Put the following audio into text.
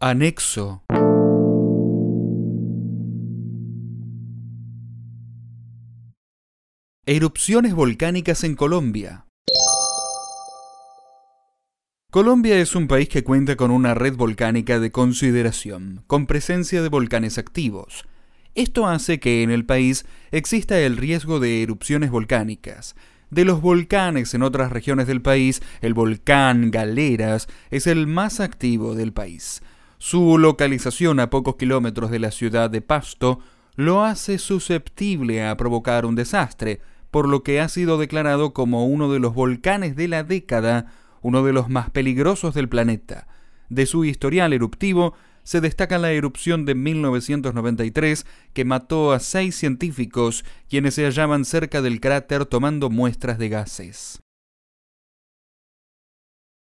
Anexo Erupciones volcánicas en Colombia. Colombia es un país que cuenta con una red volcánica de consideración, con presencia de volcanes activos. Esto hace que en el país exista el riesgo de erupciones volcánicas. De los volcanes en otras regiones del país, el volcán Galeras es el más activo del país. Su localización a pocos kilómetros de la ciudad de Pasto lo hace susceptible a provocar un desastre, por lo que ha sido declarado como uno de los volcanes de la década, uno de los más peligrosos del planeta. De su historial eruptivo se destaca la erupción de 1993 que mató a seis científicos quienes se hallaban cerca del cráter tomando muestras de gases.